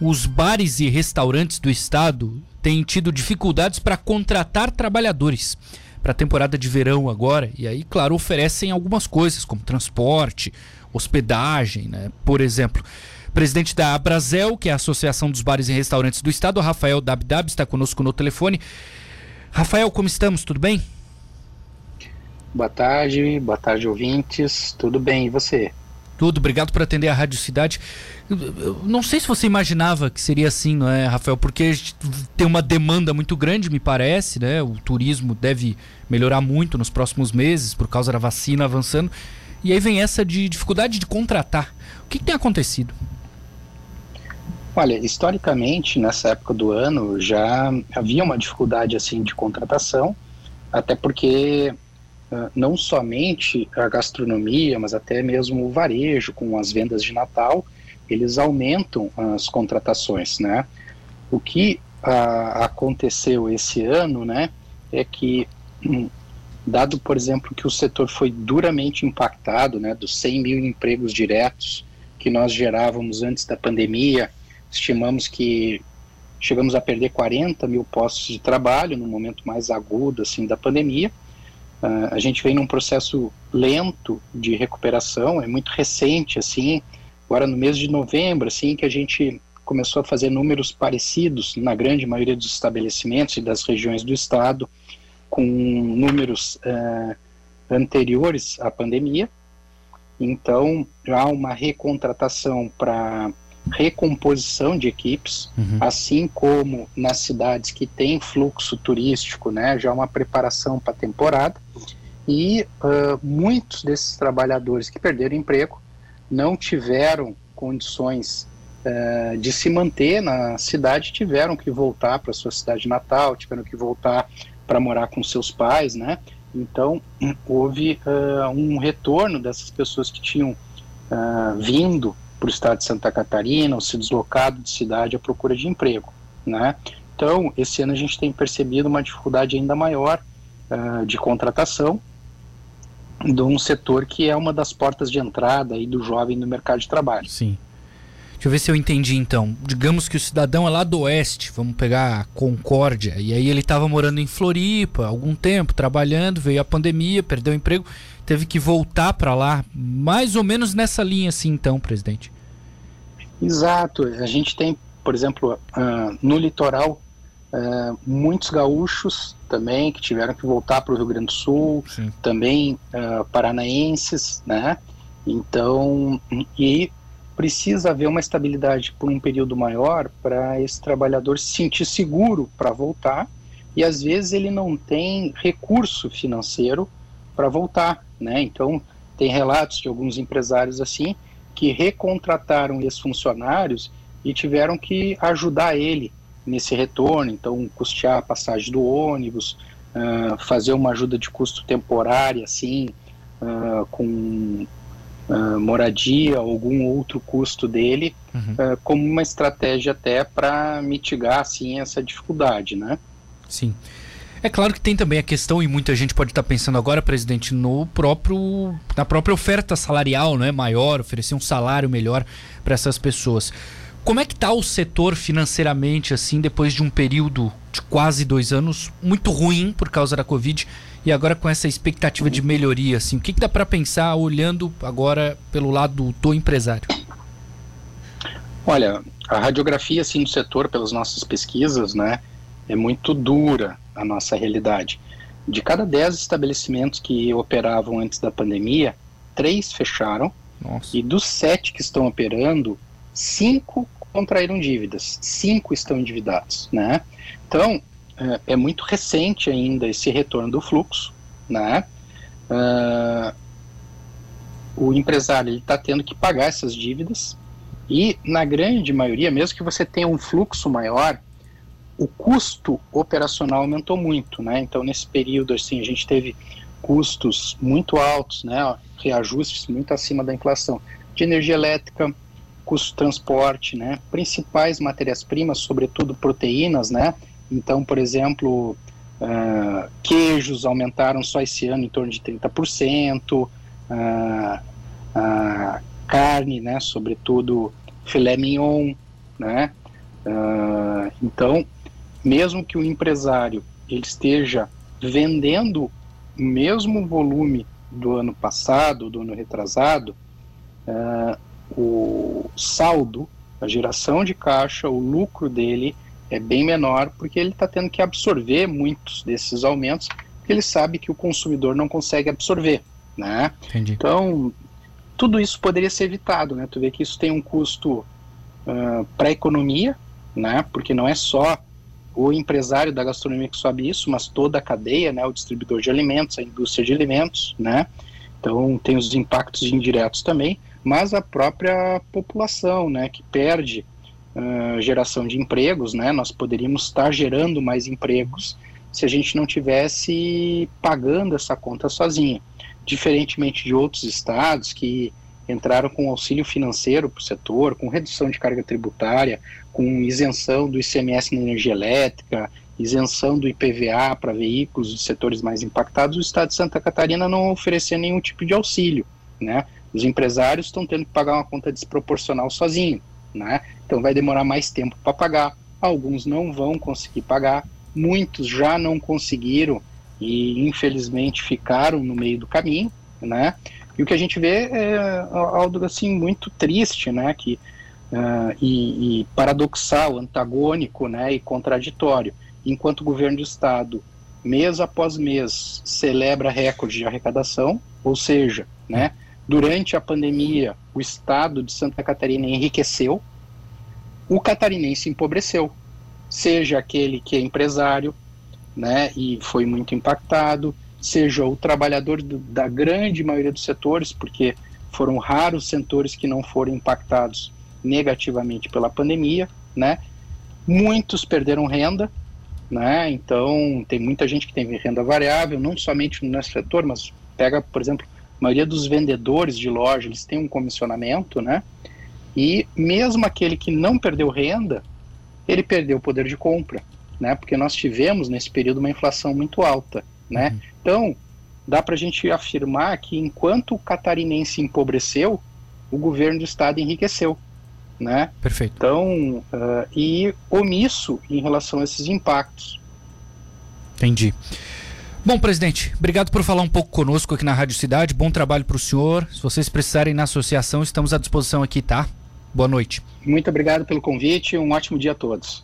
os bares e restaurantes do estado têm tido dificuldades para contratar trabalhadores para a temporada de verão agora. E aí, claro, oferecem algumas coisas, como transporte, hospedagem, né? Por exemplo. Presidente da Abrazel, que é a Associação dos Bares e Restaurantes do Estado, Rafael Dabdab, está conosco no telefone. Rafael, como estamos? Tudo bem? Boa tarde, boa tarde, ouvintes. Tudo bem, e você? Tudo, obrigado por atender a Rádio Cidade. Eu não sei se você imaginava que seria assim, não é, Rafael? Porque tem uma demanda muito grande, me parece, né? O turismo deve melhorar muito nos próximos meses por causa da vacina avançando. E aí vem essa de dificuldade de contratar. O que, que tem acontecido? Olha, historicamente, nessa época do ano, já havia uma dificuldade assim de contratação, até porque não somente a gastronomia, mas até mesmo o varejo, com as vendas de Natal, eles aumentam as contratações, né? O que uh, aconteceu esse ano, né, é que um, dado, por exemplo, que o setor foi duramente impactado, né, dos 100 mil empregos diretos que nós gerávamos antes da pandemia, estimamos que chegamos a perder 40 mil postos de trabalho no momento mais agudo assim da pandemia. Uh, a gente vem num processo lento de recuperação, é muito recente assim. Agora no mês de novembro, assim, que a gente começou a fazer números parecidos na grande maioria dos estabelecimentos e das regiões do estado, com números uh, anteriores à pandemia. Então, há uma recontratação para recomposição de equipes, uhum. assim como nas cidades que têm fluxo turístico, né, já uma preparação para a temporada. E uh, muitos desses trabalhadores que perderam emprego não tiveram condições uh, de se manter na cidade, tiveram que voltar para sua cidade natal, tiveram que voltar para morar com seus pais, né? Então houve uh, um retorno dessas pessoas que tinham vindo para o estado de Santa Catarina ou se deslocado de cidade à procura de emprego, né? Então, esse ano a gente tem percebido uma dificuldade ainda maior uh, de contratação de um setor que é uma das portas de entrada aí do jovem no mercado de trabalho. Sim. Deixa eu ver se eu entendi então. Digamos que o cidadão é lá do oeste, vamos pegar a Concórdia, e aí ele estava morando em Floripa há algum tempo, trabalhando, veio a pandemia, perdeu o emprego, teve que voltar para lá, mais ou menos nessa linha assim então, presidente. Exato. A gente tem, por exemplo, uh, no litoral, uh, muitos gaúchos também que tiveram que voltar para o Rio Grande do Sul, Sim. também uh, paranaenses, né? Então, e precisa haver uma estabilidade por um período maior para esse trabalhador se sentir seguro para voltar e às vezes ele não tem recurso financeiro para voltar, né? Então tem relatos de alguns empresários assim que recontrataram esses funcionários e tiveram que ajudar ele nesse retorno, então custear a passagem do ônibus, uh, fazer uma ajuda de custo temporária assim, uh, com uh, moradia, algum outro custo dele, uhum. uh, como uma estratégia até para mitigar assim essa dificuldade, né? Sim. É claro que tem também a questão, e muita gente pode estar pensando agora, presidente, no próprio, na própria oferta salarial, não é maior, oferecer um salário melhor para essas pessoas. Como é que está o setor financeiramente, assim, depois de um período de quase dois anos muito ruim por causa da Covid e agora com essa expectativa de melhoria, assim, o que, que dá para pensar olhando agora pelo lado do empresário? Olha, a radiografia, assim, do setor, pelas nossas pesquisas, né, é muito dura a nossa realidade. De cada dez estabelecimentos que operavam antes da pandemia, três fecharam, nossa. e dos sete que estão operando, cinco contraíram dívidas, cinco estão endividados, né? Então, é, é muito recente ainda esse retorno do fluxo, né? Uh, o empresário está tendo que pagar essas dívidas e, na grande maioria, mesmo que você tenha um fluxo maior, o custo operacional aumentou muito, né? Então, nesse período, assim, a gente teve custos muito altos, né? Reajustes muito acima da inflação de energia elétrica, custo de transporte, né? Principais matérias-primas, sobretudo proteínas, né? Então, por exemplo, uh, queijos aumentaram só esse ano em torno de 30%, uh, uh, carne, né? Sobretudo filé mignon, né? Uh, então, mesmo que o empresário ele esteja vendendo o mesmo volume do ano passado, do ano retrasado, uh, o saldo, a geração de caixa, o lucro dele é bem menor, porque ele está tendo que absorver muitos desses aumentos, porque ele sabe que o consumidor não consegue absorver. Né? Entendi. Então, tudo isso poderia ser evitado. Né? Tu vê que isso tem um custo uh, para a economia, né? porque não é só o empresário da gastronomia que sobe isso, mas toda a cadeia, né? o distribuidor de alimentos, a indústria de alimentos. Né? Então, tem os impactos indiretos também, mas a própria população, né? que perde uh, geração de empregos, né? Nós poderíamos estar gerando mais empregos se a gente não tivesse pagando essa conta sozinho. Diferentemente de outros estados que entraram com auxílio financeiro para o setor, com redução de carga tributária, com isenção do ICMS na energia elétrica, isenção do IPVA para veículos dos setores mais impactados, o estado de Santa Catarina não oferecia nenhum tipo de auxílio, né? Os empresários estão tendo que pagar uma conta desproporcional sozinho né? Então vai demorar mais tempo para pagar. Alguns não vão conseguir pagar, muitos já não conseguiram e infelizmente ficaram no meio do caminho, né? E o que a gente vê é algo assim muito triste, né? Que uh, e, e, paradoxal, antagônico, né? E contraditório. Enquanto o governo do estado mês após mês celebra recorde de arrecadação, ou seja, né? Durante a pandemia, o estado de Santa Catarina enriqueceu, o catarinense empobreceu, seja aquele que é empresário, né, e foi muito impactado, seja o trabalhador do, da grande maioria dos setores, porque foram raros setores que não foram impactados negativamente pela pandemia, né? Muitos perderam renda, né? Então tem muita gente que tem renda variável, não somente no nosso setor, mas pega, por exemplo, a maioria dos vendedores de loja, eles têm um comissionamento, né? E mesmo aquele que não perdeu renda, ele perdeu o poder de compra, né? Porque nós tivemos nesse período uma inflação muito alta, né? Uhum. Então, dá para a gente afirmar que enquanto o catarinense empobreceu, o governo do estado enriqueceu, né? Perfeito. Então, uh, e omisso em relação a esses impactos. Entendi. Bom, presidente, obrigado por falar um pouco conosco aqui na Rádio Cidade. Bom trabalho para o senhor. Se vocês precisarem na associação, estamos à disposição aqui, tá? Boa noite. Muito obrigado pelo convite. Um ótimo dia a todos.